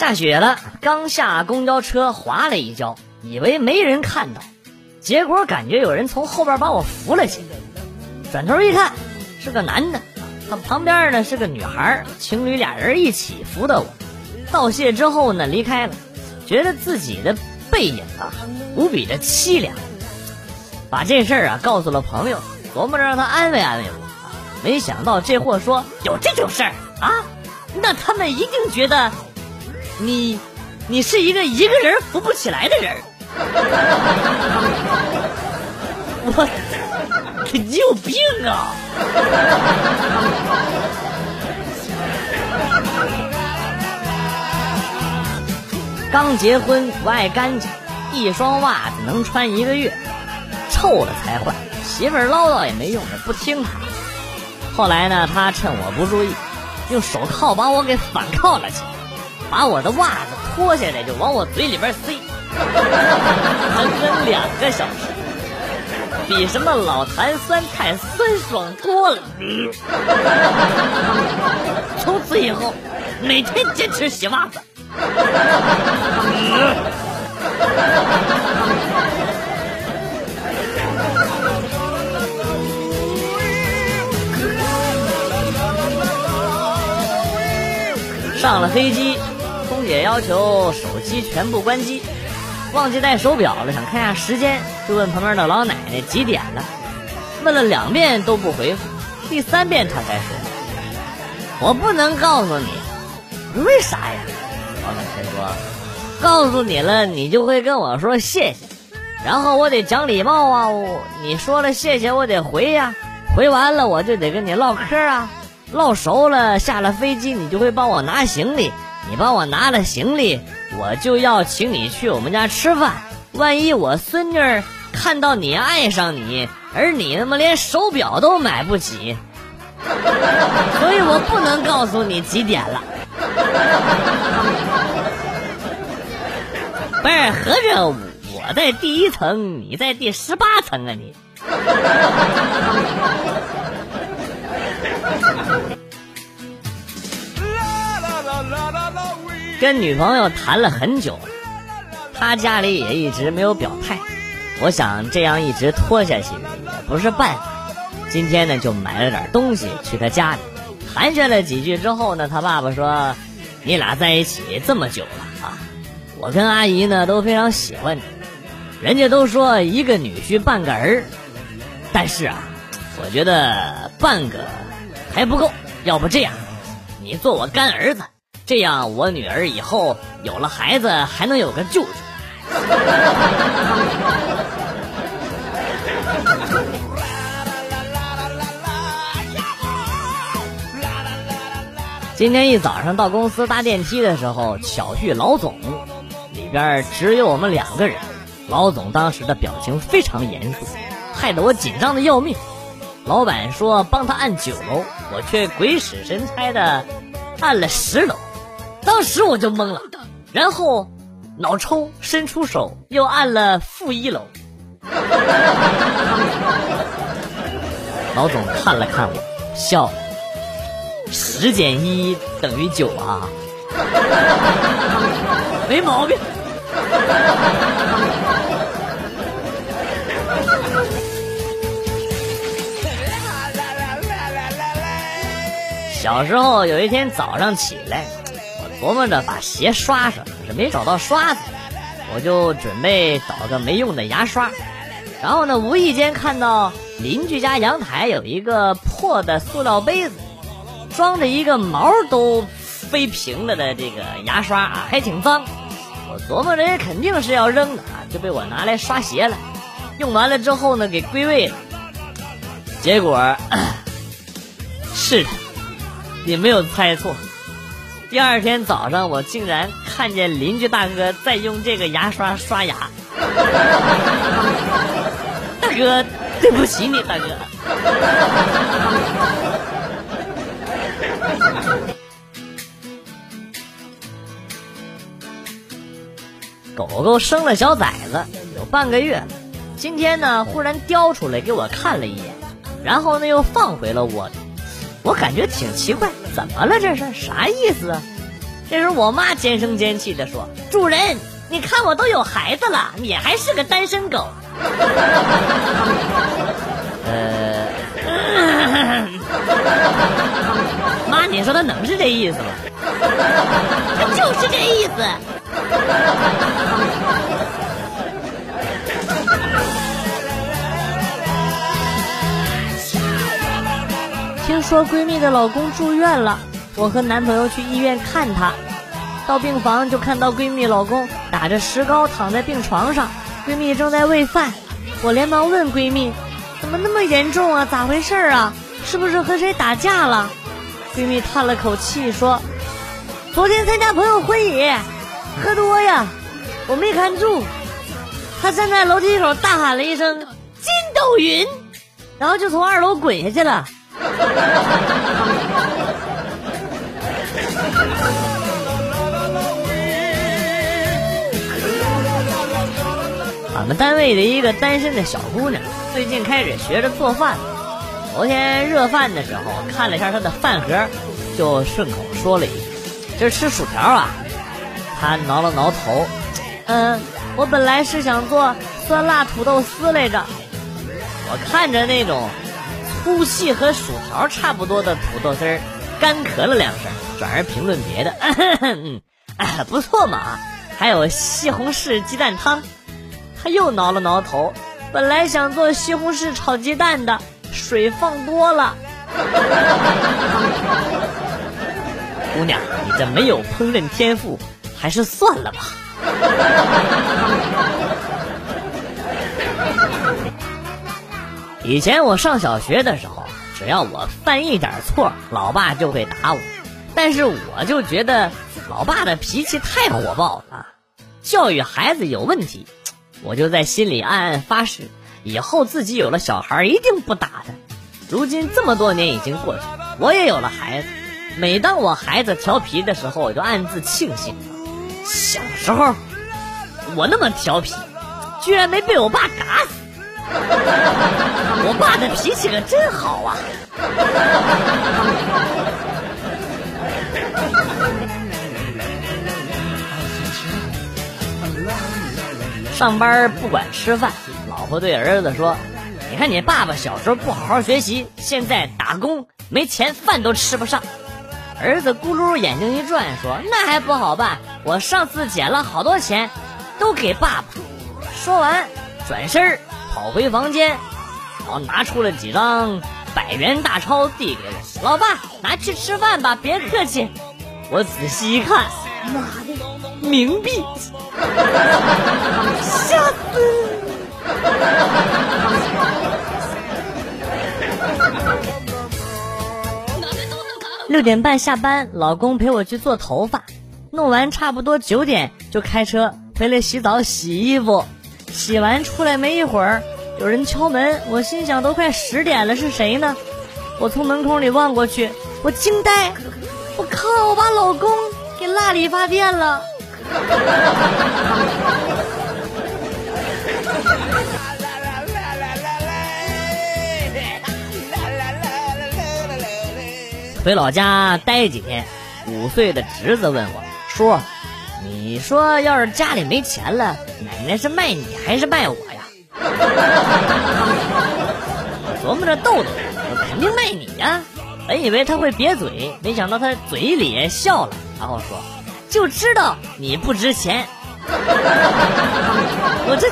下雪了，刚下公交车滑了一跤，以为没人看到，结果感觉有人从后边把我扶了起来。转头一看，是个男的，他旁边呢是个女孩，情侣俩人一起扶的我。道谢之后呢，离开了，觉得自己的背影啊无比的凄凉，把这事儿啊告诉了朋友，琢磨着让他安慰安慰我。没想到这货说有这种事儿啊，那他们一定觉得。你，你是一个一个人扶不起来的人我，你有病啊！刚结婚不爱干净，一双袜子能穿一个月，臭了才换。媳妇儿唠叨也没用，也不听他。后来呢，他趁我不注意，用手铐把我给反铐了起来。把我的袜子脱下来就往我嘴里边塞，整整两个小时，比什么老坛酸菜酸爽多了。从此以后，每天坚持洗袜子。上了飞机。姐要求手机全部关机，忘记带手表了，想看下时间，就问旁边的老奶奶几点了。问了两遍都不回复，第三遍她才说：“我不能告诉你，为啥呀？”老奶奶说：“告诉你了，你就会跟我说谢谢，然后我得讲礼貌啊，你说了谢谢，我得回呀，回完了我就得跟你唠嗑啊，唠熟了，下了飞机你就会帮我拿行李。”你帮我拿了行李，我就要请你去我们家吃饭。万一我孙女儿看到你爱上你，而你他妈连手表都买不起，所以我不能告诉你几点了。不是，合着我在第一层，你在第十八层啊？你。跟女朋友谈了很久，他家里也一直没有表态。我想这样一直拖下去也不是办法。今天呢，就买了点东西去他家里，寒暄了几句之后呢，他爸爸说：“你俩在一起这么久了啊，我跟阿姨呢都非常喜欢你。人家都说一个女婿半个儿，但是啊，我觉得半个还不够。要不这样，你做我干儿子。”这样，我女儿以后有了孩子，还能有个舅舅。今天一早上到公司搭电梯的时候，巧遇老总，里边只有我们两个人。老总当时的表情非常严肃，害得我紧张的要命。老板说帮他按九楼，我却鬼使神差的按了十楼。当时我就懵了，然后脑抽伸出手又按了负一楼。老总看了看我，笑：“十减一等于九啊，没毛病。”小时候有一天早上起来。琢磨着把鞋刷上，可是没找到刷子，我就准备找个没用的牙刷。然后呢，无意间看到邻居家阳台有一个破的塑料杯子，装着一个毛都飞平了的这个牙刷啊，还挺脏。我琢磨着也肯定是要扔的啊，就被我拿来刷鞋了。用完了之后呢，给归位了。结果 是的，你没有猜错。第二天早上，我竟然看见邻居大哥在用这个牙刷刷牙。大哥，对不起你，大哥。狗狗生了小崽子，有半个月。今天呢，忽然叼出来给我看了一眼，然后呢又放回了窝里。我感觉挺奇怪，怎么了？这是啥意思？这时候我妈尖声尖气的说：“主人，你看我都有孩子了，你还是个单身狗。”呃，妈，你说他能是这意思吗？他 就是这意思。听说闺蜜的老公住院了，我和男朋友去医院看他。到病房就看到闺蜜老公打着石膏躺在病床上，闺蜜正在喂饭。我连忙问闺蜜：“怎么那么严重啊？咋回事啊？是不是和谁打架了？”闺蜜叹了口气说：“昨天参加朋友婚礼，喝多呀，我没看住。他站在楼梯口大喊了一声‘筋斗云’，然后就从二楼滚下去了。” 俺们单位的一个单身的小姑娘，最近开始学着做饭。昨天热饭的时候，看了一下她的饭盒，就顺口说了一句：“这是吃薯条啊。”她挠了挠头，嗯，我本来是想做酸辣土豆丝来着。我看着那种粗细和薯条差不多的土豆丝儿，干咳了两声，转而评论别的：“嗯，哎，不错嘛，还有西红柿鸡蛋汤。”他又挠了挠头，本来想做西红柿炒鸡蛋的，水放多了。姑娘，你这没有烹饪天赋，还是算了吧。以前我上小学的时候，只要我犯一点错，老爸就会打我。但是我就觉得老爸的脾气太火爆了，教育孩子有问题。我就在心里暗暗发誓，以后自己有了小孩一定不打他。如今这么多年已经过去，我也有了孩子。每当我孩子调皮的时候，我就暗自庆幸：小时候我那么调皮，居然没被我爸打死。爸的脾气可真好啊！上班不管吃饭，老婆对儿子说：“你看你爸爸小时候不好好学习，现在打工没钱，饭都吃不上。”儿子咕噜眼睛一转说：“那还不好办，我上次捡了好多钱，都给爸爸。”说完，转身跑回房间，然后拿出了几张百元大钞递给我：“老爸，拿去吃饭吧，别客气。”我仔细一看，妈的，冥币！吓死！六点半下班，老公陪我去做头发，弄完差不多九点就开车回来洗澡洗衣服，洗完出来没一会儿，有人敲门，我心想都快十点了，是谁呢？我从门孔里望过去，我惊呆，我靠，我把老公给落理发店了。回老家待几天，五岁的侄子问我叔：“你说要是家里没钱了，奶奶是卖你还是卖我呀？” 琢磨着逗逗他，我肯定卖你呀。本以为他会瘪嘴，没想到他嘴咧笑了，然后说：“就知道你不值钱。”我这，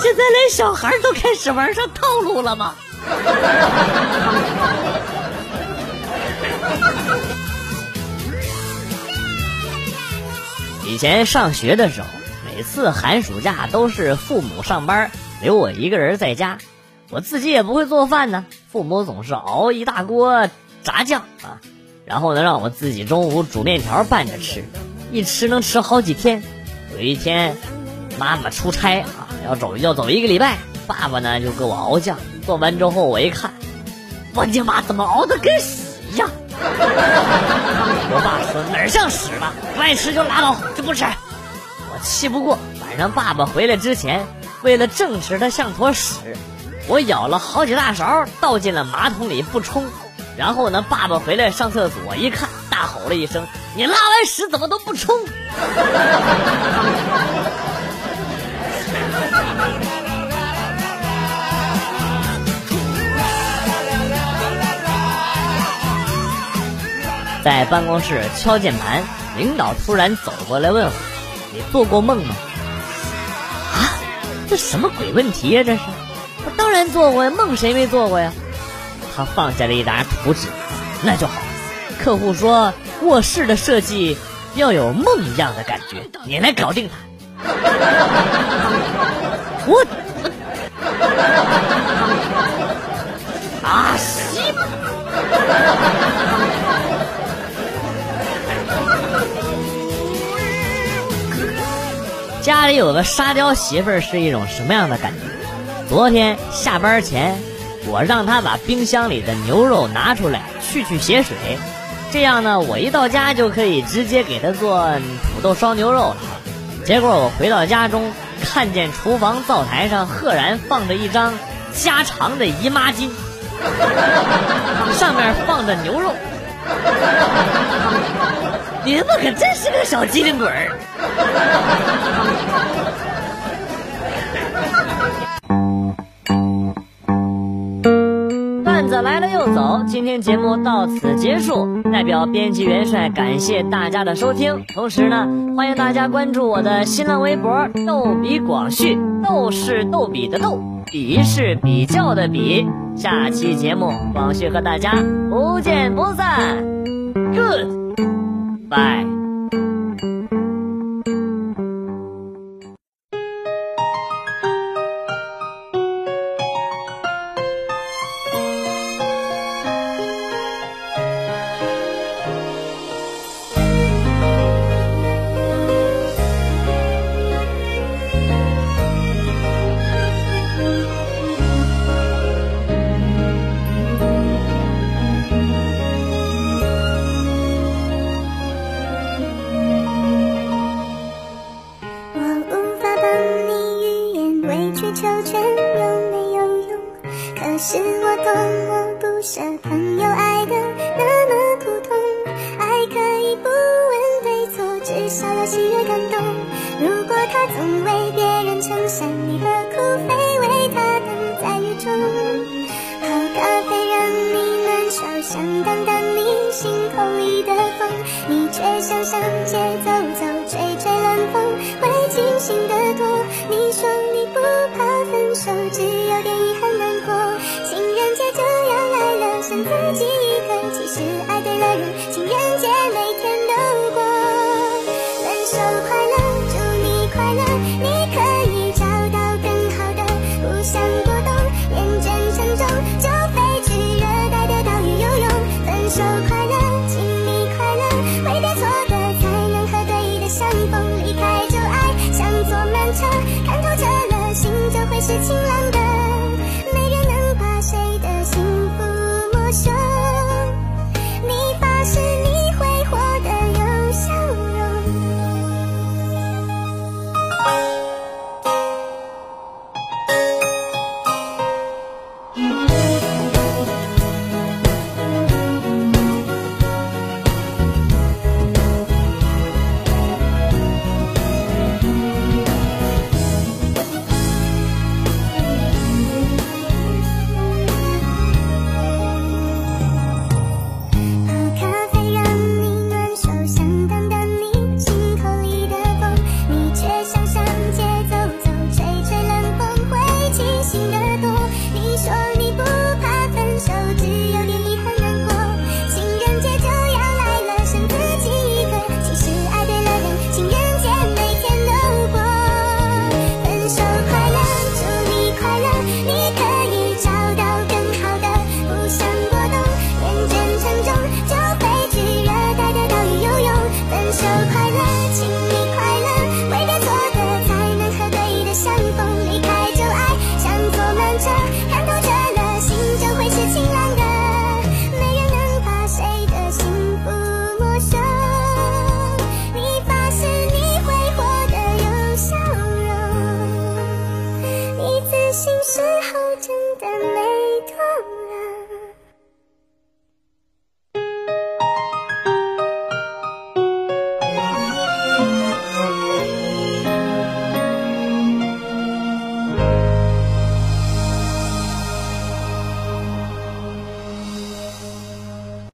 现在连小孩都开始玩上套路了吗？以前上学的时候，每次寒暑假都是父母上班，留我一个人在家。我自己也不会做饭呢，父母总是熬一大锅炸酱啊，然后呢让我自己中午煮面条拌着吃，一吃能吃好几天。有一天，妈妈出差啊，要走要走一个礼拜，爸爸呢就给我熬酱，做完之后我一看，我的妈，怎么熬的跟屎一样？我爸说哪像屎了，不爱吃就拉倒，就不吃。我气不过，晚上爸爸回来之前，为了证实它像坨屎，我舀了好几大勺倒进了马桶里不冲。然后呢，爸爸回来上厕所一看，大大吼了一声：“你拉完屎怎么都不冲？” 在办公室敲键盘，领导突然走过来问我：“你做过梦吗？”啊，这什么鬼问题呀？这是，我当然做过呀，梦谁没做过呀？他放下了一沓图纸，那就好。客户说卧室的设计要有梦一样的感觉，你来搞定他。我家里有个沙雕媳妇儿是一种什么样的感觉？昨天下班前，我让她把冰箱里的牛肉拿出来去去血水，这样呢，我一到家就可以直接给她做土豆烧牛肉了。结果我回到家中，看见厨房灶台上赫然放着一张加长的姨妈巾，上面放着牛肉。你们可真是个小机灵鬼儿！段子来了又走，今天节目到此结束。代表编辑元帅感谢大家的收听，同时呢，欢迎大家关注我的新浪微博“逗比广旭”，逗是逗比的逗，比是比较的比。下期节目，广旭和大家不见不散。Good Bye. 却想上街走走，吹吹冷风，会清醒的。